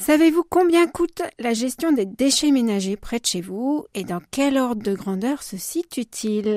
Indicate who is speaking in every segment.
Speaker 1: Savez-vous combien coûte la gestion des déchets ménagers près de chez vous et dans quel ordre de grandeur se situe-t-il?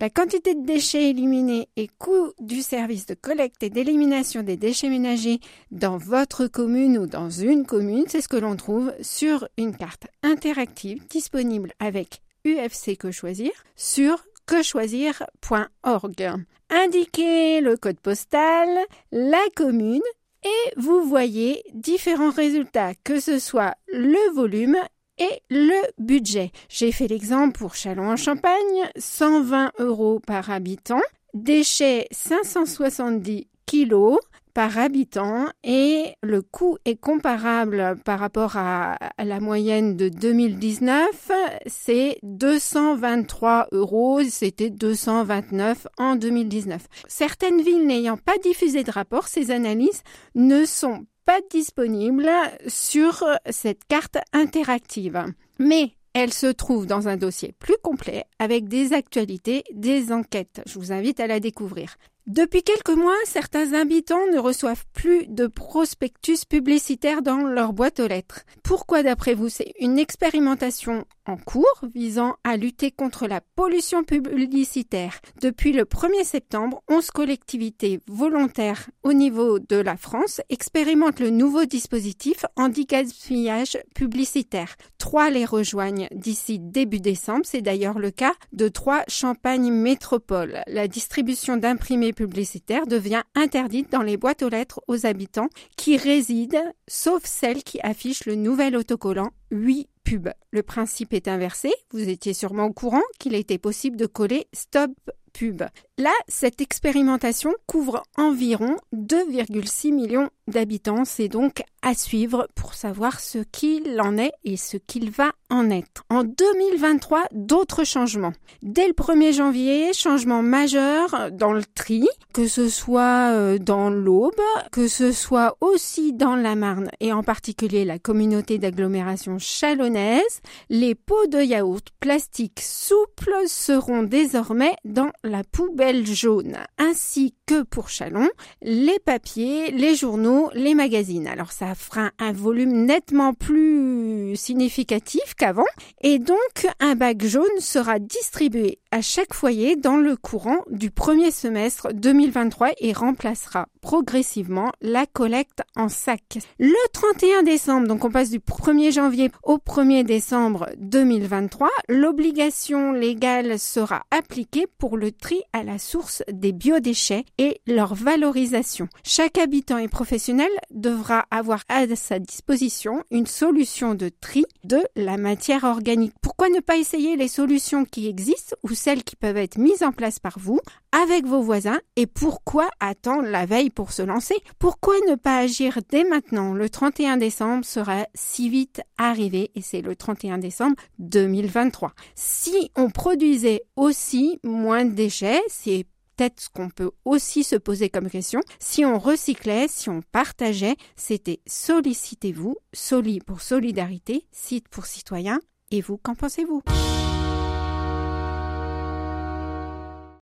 Speaker 1: La quantité de déchets éliminés et coût du service de collecte et d'élimination des déchets ménagers dans votre commune ou dans une commune, c'est ce que l'on trouve sur une carte interactive disponible avec UFC Que Choisir sur quechoisir.org. Indiquez le code postal, la commune et vous voyez différents résultats, que ce soit le volume et le budget. J'ai fait l'exemple pour Châlons-en-Champagne, 120 euros par habitant, déchets 570 kilos, par habitant et le coût est comparable par rapport à, la moyenne de 2019, c'est 223 euros, c'était 229 en 2019. Certaines villes n'ayant pas diffusé de rapport, ces analyses ne sont pas disponibles sur cette carte interactive. Mais elle se trouve dans un dossier plus complet avec des actualités, des enquêtes. Je vous invite à la découvrir. Depuis quelques mois, certains habitants ne reçoivent plus de prospectus publicitaires dans leur boîte aux lettres. Pourquoi d'après vous C'est une expérimentation en cours visant à lutter contre la pollution publicitaire? Depuis le 1er septembre, 11 collectivités volontaires au niveau de la France expérimentent le nouveau dispositif anti-gaspillage publicitaire. Trois les rejoignent d'ici début décembre. C'est d'ailleurs le cas de trois Champagne Métropole. La distribution d'imprimés publicitaire devient interdite dans les boîtes aux lettres aux habitants qui résident, sauf celles qui affichent le nouvel autocollant 8 pubs. Le principe est inversé. Vous étiez sûrement au courant qu'il était possible de coller Stop pub. Là, cette expérimentation couvre environ 2,6 millions d'habitants. C'est donc à suivre pour savoir ce qu'il en est et ce qu'il va en être. En 2023, d'autres changements. Dès le 1er janvier, changement majeur dans le tri, que ce soit euh, dans l'Aube, que ce soit aussi dans la Marne et en particulier la communauté d'agglomération chalonnaise, les pots de yaourt plastique souples seront désormais dans la poubelle jaune, ainsi que pour Chalon, les papiers, les journaux, les magazines. Alors ça fera un volume nettement plus significatif qu'avant et donc un bac jaune sera distribué à chaque foyer dans le courant du premier semestre 2023 et remplacera progressivement la collecte en sac. Le 31 décembre, donc on passe du 1er janvier au 1er décembre 2023, l'obligation légale sera appliquée pour le tri à la source des biodéchets et leur valorisation. Chaque habitant et professionnel devra avoir à sa disposition une solution de tri de la matière organique. Pourquoi ne pas essayer les solutions qui existent ou celles qui peuvent être mises en place par vous avec vos voisins et pourquoi attendre la veille pour se lancer? Pourquoi ne pas agir dès maintenant? Le 31 décembre sera si vite arrivé et c'est le 31 décembre 2023. Si on produisait aussi moins de déchets, c'est peut-être ce qu'on peut aussi se poser comme question. Si on recyclait, si on partageait, c'était sollicitez-vous, soli pour solidarité, site pour citoyens. Et vous, qu'en pensez-vous?